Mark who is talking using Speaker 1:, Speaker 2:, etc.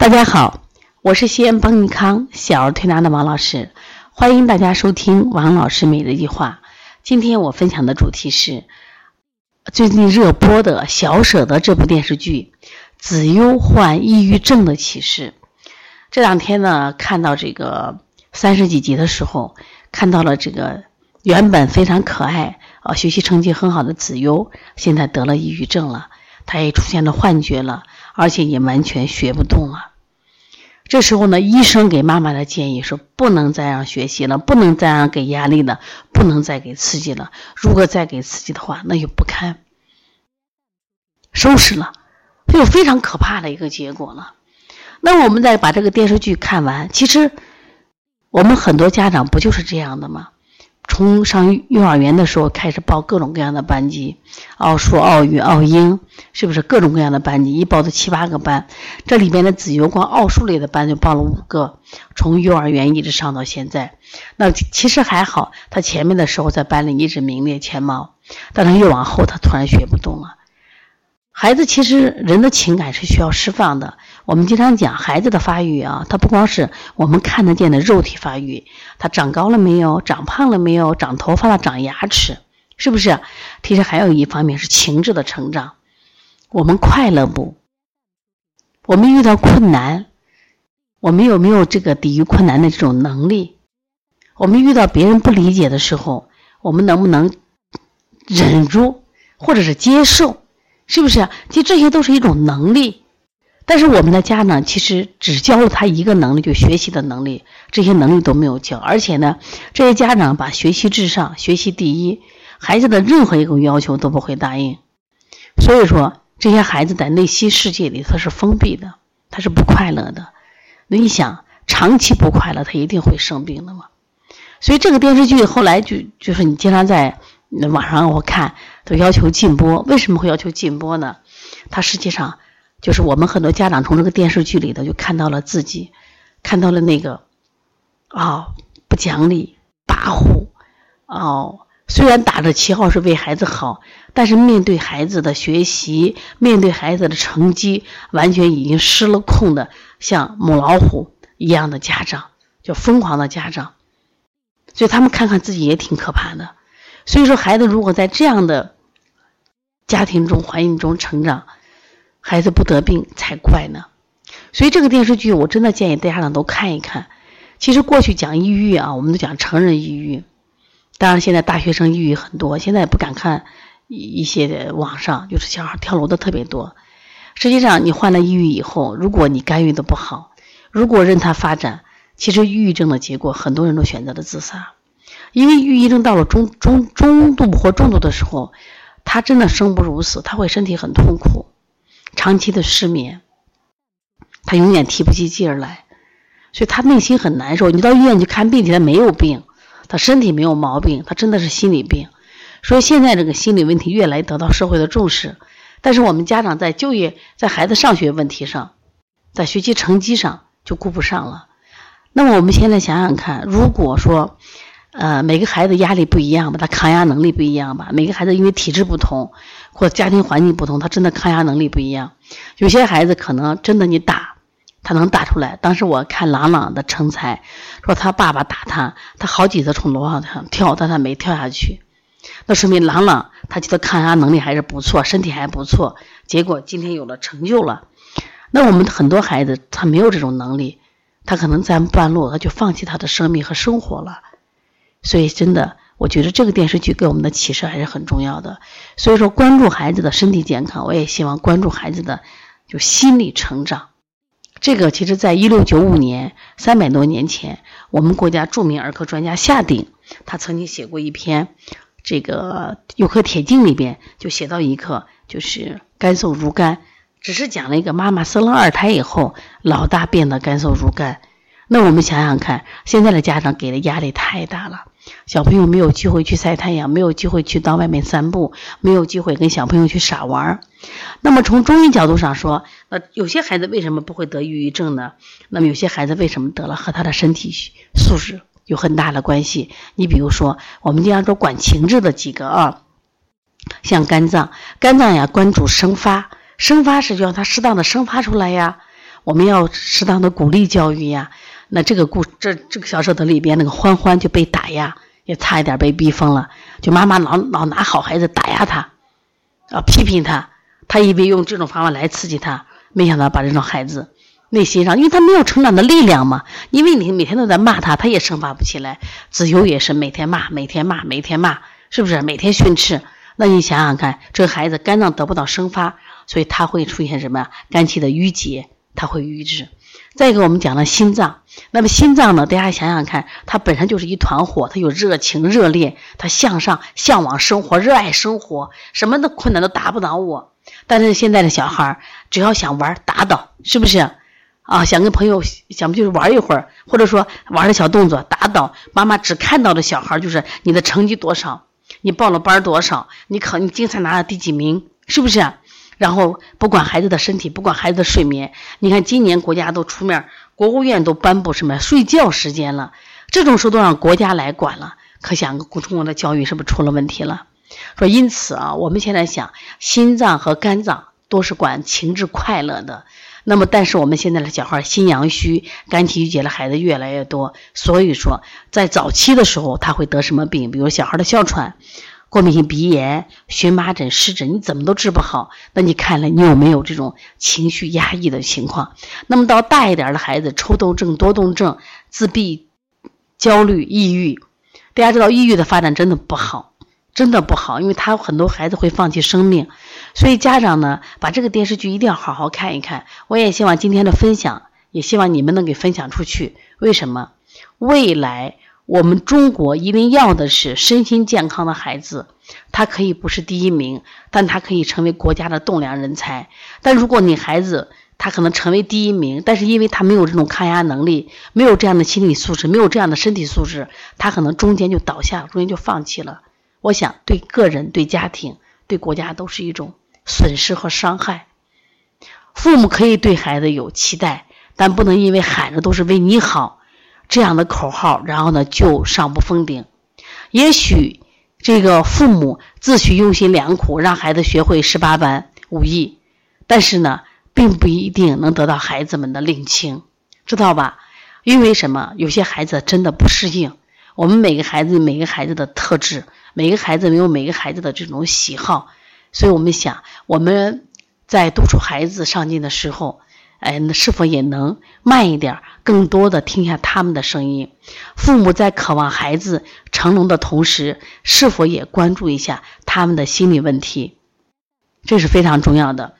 Speaker 1: 大家好，我是西安邦尼康小儿推拿的王老师，欢迎大家收听王老师每日一话。今天我分享的主题是最近热播的《小舍得》这部电视剧，子悠患抑郁症的启示。这两天呢，看到这个三十几集的时候，看到了这个原本非常可爱啊，学习成绩很好的子悠，现在得了抑郁症了，他也出现了幻觉了，而且也完全学不动了。这时候呢，医生给妈妈的建议是：不能再让学习了，不能再让给压力了，不能再给刺激了。如果再给刺激的话，那就不堪收拾了，就非常可怕的一个结果了。那我们再把这个电视剧看完，其实我们很多家长不就是这样的吗？从上幼儿园的时候开始报各种各样的班级，奥数、奥语、奥英，是不是各种各样的班级？一报的七八个班，这里边的子由光奥数类的班就报了五个，从幼儿园一直上到现在。那其实还好，他前面的时候在班里一直名列前茅，但是越往后他突然学不动了。孩子其实人的情感是需要释放的。我们经常讲孩子的发育啊，他不光是我们看得见的肉体发育，他长高了没有，长胖了没有，长头发了，长牙齿，是不是？其实还有一方面是情志的成长。我们快乐不？我们遇到困难，我们有没有这个抵御困难的这种能力？我们遇到别人不理解的时候，我们能不能忍住，或者是接受？是不是？其实这些都是一种能力，但是我们的家长其实只教了他一个能力，就学习的能力，这些能力都没有教。而且呢，这些家长把学习至上、学习第一，孩子的任何一个要求都不会答应。所以说，这些孩子在内心世界里他是封闭的，他是不快乐的。那你想，长期不快乐，他一定会生病的嘛。所以这个电视剧后来就就是你经常在。网上我看都要求禁播，为什么会要求禁播呢？它实际上就是我们很多家长从这个电视剧里头就看到了自己，看到了那个啊不讲理、跋扈哦。虽然打着旗号是为孩子好，但是面对孩子的学习，面对孩子的成绩，完全已经失了控的，像母老虎一样的家长，就疯狂的家长。所以他们看看自己也挺可怕的。所以说，孩子如果在这样的家庭中、环境中成长，孩子不得病才怪呢。所以这个电视剧，我真的建议大家长都看一看。其实过去讲抑郁啊，我们都讲成人抑郁，当然现在大学生抑郁很多，现在也不敢看一些网上就是小孩跳楼的特别多。实际上，你患了抑郁以后，如果你干预的不好，如果任它发展，其实抑郁症的结果，很多人都选择了自杀。因为抑郁症到了中中中度或重度的时候，他真的生不如死，他会身体很痛苦，长期的失眠，他永远提不起劲儿来，所以他内心很难受。你到医院去看病去，他没有病，他身体没有毛病，他真的是心理病。所以现在这个心理问题越来得到社会的重视，但是我们家长在就业、在孩子上学问题上，在学习成绩上就顾不上了。那么我们现在想想看，如果说。呃，每个孩子压力不一样吧，他抗压能力不一样吧。每个孩子因为体质不同，或家庭环境不同，他真的抗压能力不一样。有些孩子可能真的你打，他能打出来。当时我看朗朗的成才，说他爸爸打他，他好几次从楼上跳，但他没跳下去。那说明朗朗他觉得抗压能力还是不错，身体还不错。结果今天有了成就了。那我们很多孩子他没有这种能力，他可能在半路他就放弃他的生命和生活了。所以，真的，我觉得这个电视剧给我们的启示还是很重要的。所以说，关注孩子的身体健康，我也希望关注孩子的就心理成长。这个其实，在一六九五年，三百多年前，我们国家著名儿科专家夏鼎，他曾经写过一篇这个《幼科铁镜》里边，就写到一个就是干瘦如干，只是讲了一个妈妈生了二胎以后，老大变得干瘦如干。那我们想想看，现在的家长给的压力太大了。小朋友没有机会去晒太阳，没有机会去到外面散步，没有机会跟小朋友去傻玩儿。那么从中医角度上说，那有些孩子为什么不会得抑郁症呢？那么有些孩子为什么得了，和他的身体素质有很大的关系。你比如说，我们经常说管情志的几个啊，像肝脏，肝脏呀关注生发，生发是就让它适当的生发出来呀。我们要适当的鼓励教育呀。那这个故这这个小说的里边那个欢欢就被打压，也差一点被逼疯了。就妈妈老老拿好孩子打压他，啊批评他，他以为用这种方法来刺激他，没想到把这种孩子内心上，因为他没有成长的力量嘛。因为你每天都在骂他，他也生发不起来。子由也是每天骂，每天骂，每天骂，是不是？每天训斥。那你想想看，这个孩子肝脏得不到生发，所以他会出现什么呀肝气的郁结，他会瘀滞。再一个，我们讲了心脏，那么心脏呢？大家想想看，它本身就是一团火，它有热情、热烈，它向上、向往生活、热爱生活，什么的困难都打不倒我。但是现在的小孩只要想玩，打倒，是不是？啊，想跟朋友想不就是玩一会儿，或者说玩的小动作打倒妈妈，只看到的小孩就是你的成绩多少。你报了班多少？你考你竞赛拿了第几名？是不是？然后不管孩子的身体，不管孩子的睡眠。你看今年国家都出面，国务院都颁布什么睡觉时间了？这种事都让国家来管了，可想中国的教育是不是出了问题了？说因此啊，我们现在想，心脏和肝脏都是管情志快乐的。那么，但是我们现在的小孩心阳虚、肝气郁结的孩子越来越多，所以说在早期的时候他会得什么病？比如小孩的哮喘、过敏性鼻炎、荨麻疹、湿疹，你怎么都治不好。那你看了你有没有这种情绪压抑的情况？那么到大一点的孩子，抽动症、多动症、自闭、焦虑、抑郁，大家知道抑郁的发展真的不好，真的不好，因为他很多孩子会放弃生命。所以家长呢，把这个电视剧一定要好好看一看。我也希望今天的分享，也希望你们能给分享出去。为什么？未来我们中国一定要的是身心健康的孩子，他可以不是第一名，但他可以成为国家的栋梁人才。但如果你孩子他可能成为第一名，但是因为他没有这种抗压能力，没有这样的心理素质，没有这样的身体素质，他可能中间就倒下了，中间就放弃了。我想对个人、对家庭、对国家都是一种。损失和伤害，父母可以对孩子有期待，但不能因为喊着都是为你好这样的口号，然后呢就上不封顶。也许这个父母自诩用心良苦，让孩子学会十八般武艺，但是呢，并不一定能得到孩子们的领情，知道吧？因为什么？有些孩子真的不适应。我们每个孩子，每个孩子的特质，每个孩子没有每个孩子的这种喜好。所以我们想，我们在督促孩子上进的时候，哎，那是否也能慢一点，更多的听一下他们的声音？父母在渴望孩子成龙的同时，是否也关注一下他们的心理问题？这是非常重要的。